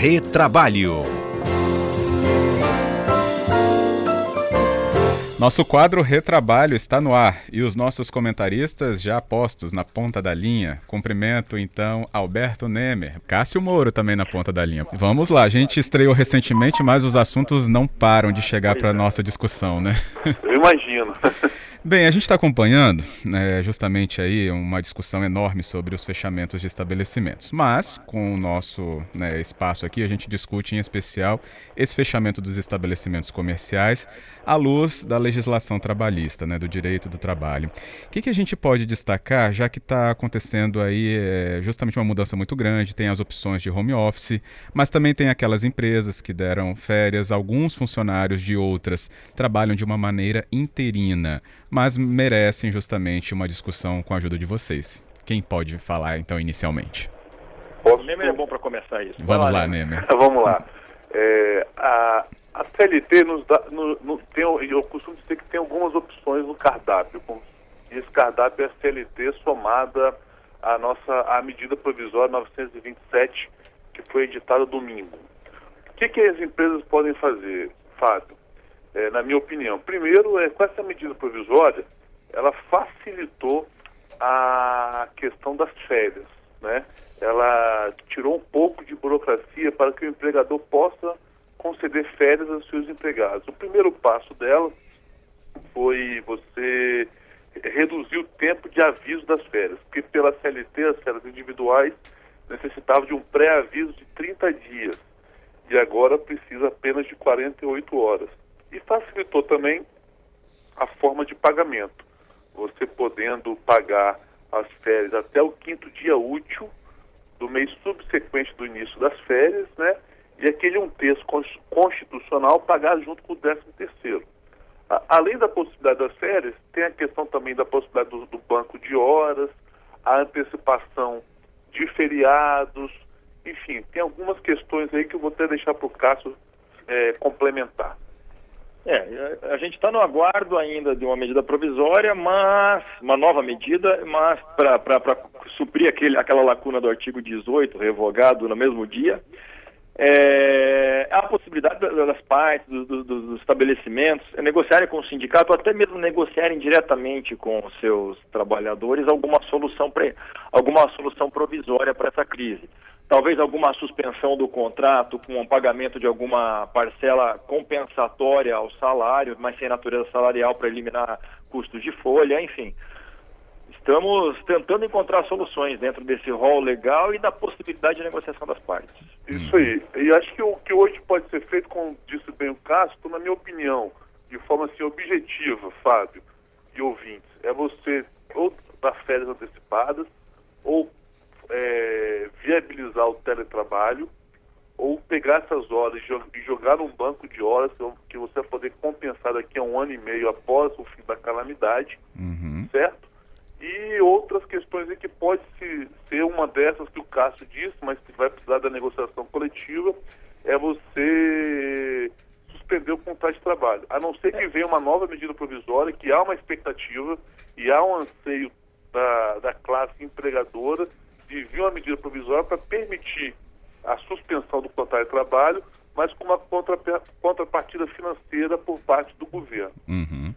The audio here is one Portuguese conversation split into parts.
Retrabalho. Nosso quadro Retrabalho está no ar e os nossos comentaristas já postos na ponta da linha. Cumprimento então Alberto Nemer, Cássio Moro também na ponta da linha. Vamos lá, a gente estreou recentemente, mas os assuntos não param de chegar para nossa discussão, né? Eu imagino. Bem, a gente está acompanhando né, justamente aí uma discussão enorme sobre os fechamentos de estabelecimentos, mas com o nosso né, espaço aqui a gente discute em especial esse fechamento dos estabelecimentos comerciais à luz da legislação trabalhista, né, do direito do trabalho. O que, que a gente pode destacar, já que está acontecendo aí é, justamente uma mudança muito grande, tem as opções de home office, mas também tem aquelas empresas que deram férias, alguns funcionários de outras trabalham de uma maneira interina mas merecem justamente uma discussão com a ajuda de vocês. Quem pode falar então inicialmente? Posso... Nemer é bom para começar isso. Vamos lá, Nemer. Vamos lá. É, a, a CLT nos dá, no, no, tem, eu costumo dizer que tem algumas opções no cardápio. E esse cardápio é a CLT somada à nossa à medida provisória 927 que foi editada domingo. O que, que as empresas podem fazer, Fábio? É, na minha opinião. Primeiro, é, com essa medida provisória, ela facilitou a questão das férias. Né? Ela tirou um pouco de burocracia para que o empregador possa conceder férias aos seus empregados. O primeiro passo dela foi você reduzir o tempo de aviso das férias, porque pela CLT, as férias individuais necessitavam de um pré-aviso de 30 dias e agora precisa apenas de 48 horas e facilitou também a forma de pagamento. Você podendo pagar as férias até o quinto dia útil do mês subsequente do início das férias, né? E aquele um terço constitucional pagar junto com o décimo terceiro. além da possibilidade das férias, tem a questão também da possibilidade do, do banco de horas, a antecipação de feriados, enfim, tem algumas questões aí que eu vou até deixar para o Cássio é, complementar. É, a gente está no aguardo ainda de uma medida provisória, mas uma nova medida, mas para suprir aquele, aquela lacuna do artigo 18, revogado no mesmo dia, é, a possibilidade das partes, do, do, dos estabelecimentos, negociarem com o sindicato, até mesmo negociarem diretamente com os seus trabalhadores alguma solução, pra, alguma solução provisória para essa crise talvez alguma suspensão do contrato com o pagamento de alguma parcela compensatória ao salário, mas sem natureza salarial para eliminar custos de folha, enfim. Estamos tentando encontrar soluções dentro desse rol legal e da possibilidade de negociação das partes. Isso aí. E acho que o que hoje pode ser feito, como disse bem o Castro, na minha opinião, de forma assim objetiva, Fábio e ouvintes, é você ou dar férias antecipadas ou é, viabilizar o teletrabalho ou pegar essas horas e jogar num banco de horas que você vai poder compensar daqui a um ano e meio após o fim da calamidade, uhum. certo? E outras questões que pode -se ser uma dessas que o Cássio disse, mas que vai precisar da negociação coletiva, é você suspender o contrato de trabalho. A não ser que venha uma nova medida provisória, que há uma expectativa e há um anseio da, da classe empregadora de vir uma medida provisória para permitir a suspensão do contrato de trabalho, mas com uma contrapartida financeira por parte do governo. Uhum.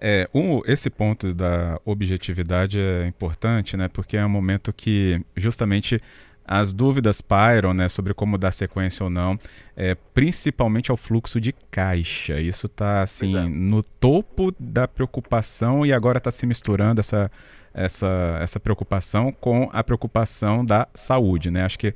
É, um, esse ponto da objetividade é importante, né, porque é um momento que justamente as dúvidas pairam né, sobre como dar sequência ou não, é, principalmente ao fluxo de caixa. Isso está assim, no topo da preocupação e agora está se misturando essa essa, essa preocupação com a preocupação da saúde, né? Acho que,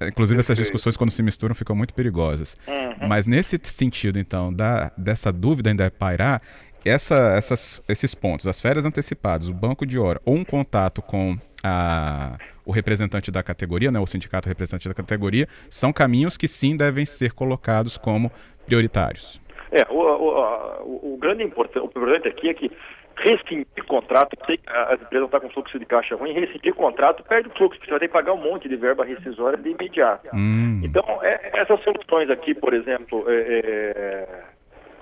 inclusive, essas discussões, quando se misturam, ficam muito perigosas. Uhum. Mas nesse sentido, então, da, dessa dúvida ainda é pairar, essa, essas, esses pontos, as férias antecipadas, o banco de hora ou um contato com a, o representante da categoria, né, o sindicato representante da categoria, são caminhos que sim devem ser colocados como prioritários. É, o, o, o, o grande importante aqui é que rescindir contrato, sei que as empresas estão com fluxo de caixa ruim, rescindir contrato perde o fluxo, porque você vai ter que pagar um monte de verba rescisória de imediato. Hum. Então, é, essas soluções aqui, por exemplo, é, é,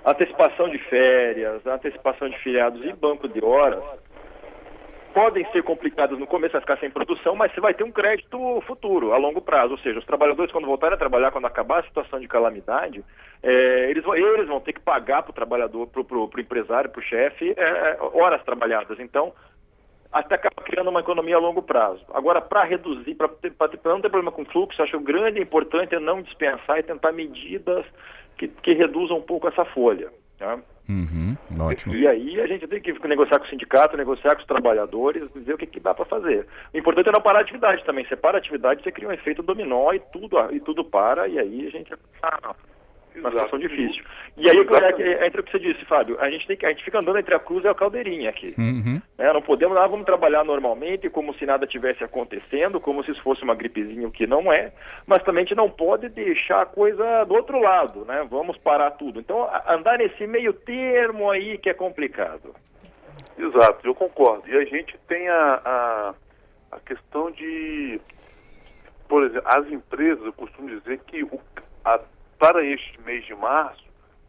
antecipação de férias, antecipação de feriados e banco de horas, podem ser complicadas no começo, vai ficar sem produção, mas você vai ter um crédito futuro, a longo prazo. Ou seja, os trabalhadores, quando voltarem a trabalhar, quando acabar a situação de calamidade, é, eles, vão, eles vão ter que pagar para o trabalhador, para o empresário, para o chefe, é, horas trabalhadas. Então, até acaba criando uma economia a longo prazo. Agora, para reduzir, para não ter problema com fluxo, acho que o grande e importante é não dispensar e tentar medidas que, que reduzam um pouco essa folha. Tá? Uhum, ótimo. E aí a gente tem que negociar com o sindicato, negociar com os trabalhadores, ver o que, que dá para fazer. O importante é não parar a atividade também. Você para a atividade, você cria um efeito dominó e tudo, e tudo para, e aí a gente uma situação difícil. E aí é, entra o que você disse, Fábio, a gente, tem que, a gente fica andando entre a cruz e a caldeirinha aqui. Uhum. É, não podemos, nós vamos trabalhar normalmente, como se nada tivesse acontecendo, como se isso fosse uma gripezinha, o que não é, mas também a gente não pode deixar a coisa do outro lado, né? Vamos parar tudo. Então, andar nesse meio termo aí que é complicado. Exato, eu concordo. E a gente tem a, a, a questão de, por exemplo, as empresas, eu costumo dizer que o, a para este mês de março,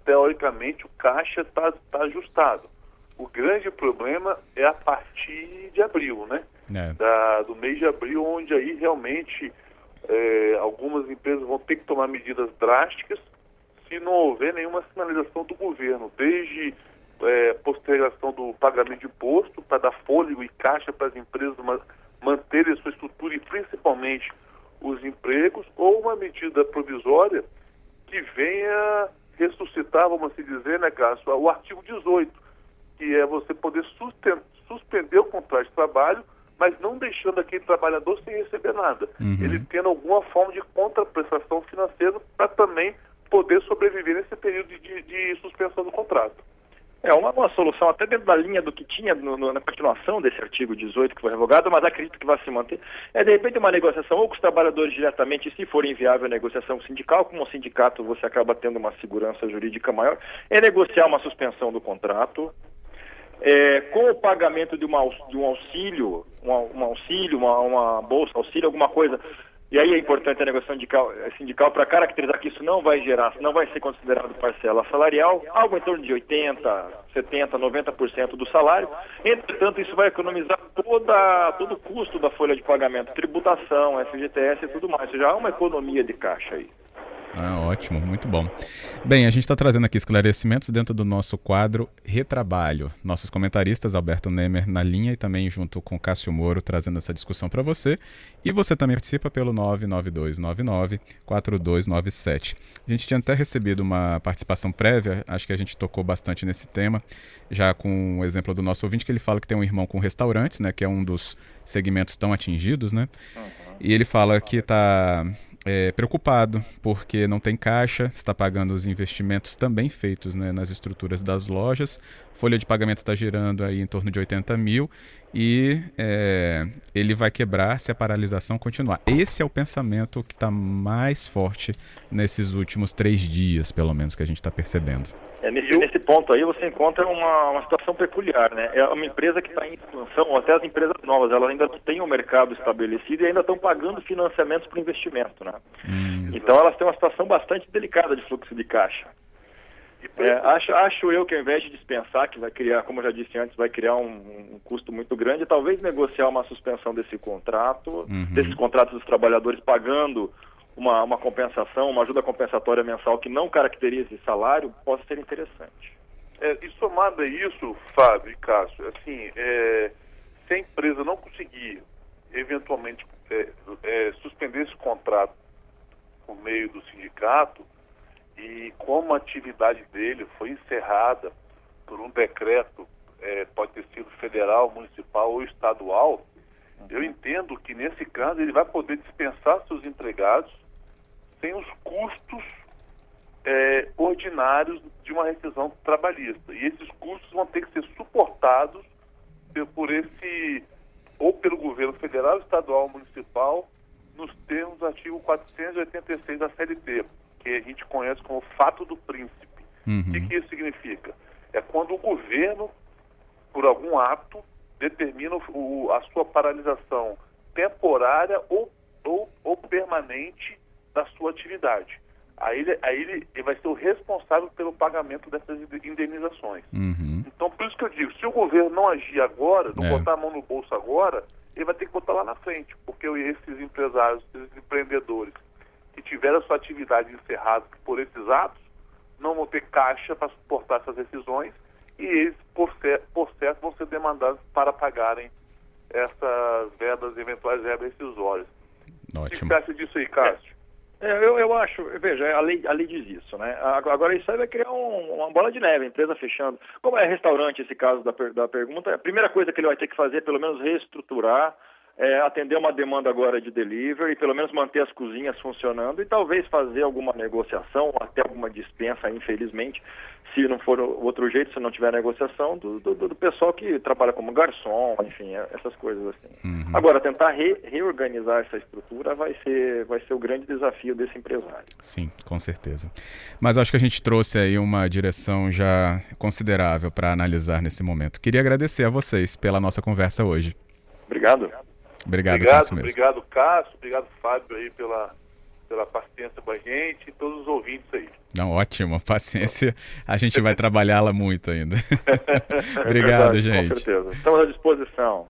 teoricamente o caixa está tá ajustado. O grande problema é a partir de abril, né? É. Da, do mês de abril, onde aí realmente é, algumas empresas vão ter que tomar medidas drásticas se não houver nenhuma sinalização do governo, desde é, postergação do pagamento de imposto para dar fôlego e caixa para as empresas manterem a sua estrutura e principalmente os empregos, ou uma medida provisória que venha ressuscitar, vamos assim dizer, né, Cássio, o artigo 18, que é você poder suspender o contrato de trabalho, mas não deixando aquele trabalhador sem receber nada. Uhum. Ele tendo alguma forma de contraprestação financeira para também poder sobreviver nesse período de, de suspensão do contrato. É uma, solução até dentro da linha do que tinha no, no, na continuação desse artigo 18 que foi revogado, mas acredito que vai se manter. É de repente uma negociação ou com os trabalhadores diretamente, se for inviável a negociação sindical, como um sindicato você acaba tendo uma segurança jurídica maior, é negociar uma suspensão do contrato, é, com o pagamento de, uma, de um auxílio, um, um auxílio, uma, uma bolsa, auxílio, alguma coisa e aí é importante a negociação sindical, sindical para caracterizar que isso não vai gerar, não vai ser considerado parcela salarial, algo em torno de 80, 70, 90% do salário. Entretanto, isso vai economizar toda, todo o custo da folha de pagamento, tributação, FGTS e tudo mais. Ou seja, há uma economia de caixa aí. Ah, ótimo, muito bom. Bem, a gente está trazendo aqui esclarecimentos dentro do nosso quadro Retrabalho. Nossos comentaristas, Alberto Nemer na linha e também junto com Cássio Moro, trazendo essa discussão para você. E você também participa pelo 99299-4297. A gente tinha até recebido uma participação prévia, acho que a gente tocou bastante nesse tema, já com o exemplo do nosso ouvinte, que ele fala que tem um irmão com restaurantes, né, que é um dos segmentos tão atingidos, né? Uhum. E ele fala que está é, preocupado porque não tem caixa, está pagando os investimentos também feitos né, nas estruturas das lojas, folha de pagamento está girando aí em torno de 80 mil e é, ele vai quebrar se a paralisação continuar. Esse é o pensamento que está mais forte nesses últimos três dias, pelo menos, que a gente está percebendo. É, nesse, nesse, ponto aí você encontra uma, uma situação peculiar, né? É uma empresa que está em expansão, até as empresas novas, elas ainda não têm o um mercado estabelecido e ainda estão pagando financiamentos para investimento, né? Hum. Então elas têm uma situação bastante delicada de fluxo de caixa. É, acho, acho eu que ao invés de dispensar, que vai criar, como eu já disse antes, vai criar um, um custo muito grande, talvez negociar uma suspensão desse contrato, uhum. desses contratos dos trabalhadores pagando uma, uma compensação, uma ajuda compensatória mensal que não caracterize salário, possa ser interessante. É, e somado a isso, Fábio e Cássio, assim, é, se a empresa não conseguir eventualmente é, é, suspender esse contrato por meio do sindicato, e como a atividade dele foi encerrada por um decreto, é, pode ter sido federal, municipal ou estadual, eu entendo que nesse caso ele vai poder dispensar seus empregados sem os custos é, ordinários de uma rescisão trabalhista. E esses custos vão ter que ser suportados por esse, ou pelo governo federal, estadual, municipal, nos termos do artigo 486 da CLT, que a gente conhece como fato do príncipe. Uhum. O que, que isso significa? É quando o governo, por algum ato, determina o, a sua paralisação temporária ou, ou, ou permanente da sua atividade. Aí ele, aí ele, ele vai ser o responsável pelo pagamento dessas indenizações. Uhum. Então, por isso que eu digo, se o governo não agir agora, não é. botar a mão no bolso agora, ele vai ter que botar lá na frente, porque esses empresários, esses empreendedores que tiveram a sua atividade encerrada por esses atos, não vão ter caixa para suportar essas decisões e eles, por, certo, por certo, vão ser demandados para pagarem essas verbas, eventuais verbas rescisórias. O que você acha disso aí, Cássio? É, eu, eu acho, veja, a lei, a lei diz isso, né? Agora isso aí vai criar um, uma bola de neve, a empresa fechando. Como é restaurante esse caso da, da pergunta, a primeira coisa que ele vai ter que fazer é pelo menos reestruturar é, atender uma demanda agora de delivery, pelo menos manter as cozinhas funcionando e talvez fazer alguma negociação, até alguma dispensa, infelizmente, se não for outro jeito, se não tiver negociação, do, do, do pessoal que trabalha como garçom, enfim, é, essas coisas assim. Uhum. Agora, tentar re, reorganizar essa estrutura vai ser, vai ser o grande desafio desse empresário. Sim, com certeza. Mas acho que a gente trouxe aí uma direção já considerável para analisar nesse momento. Queria agradecer a vocês pela nossa conversa hoje. Obrigado. Obrigado, obrigado, Cássio. Obrigado, Cássio. Obrigado, Fábio, aí, pela, pela paciência com a gente e todos os ouvintes aí. Não, ótimo. Paciência, a gente vai trabalhá-la muito ainda. obrigado, é verdade, gente. Com certeza. Estamos à disposição.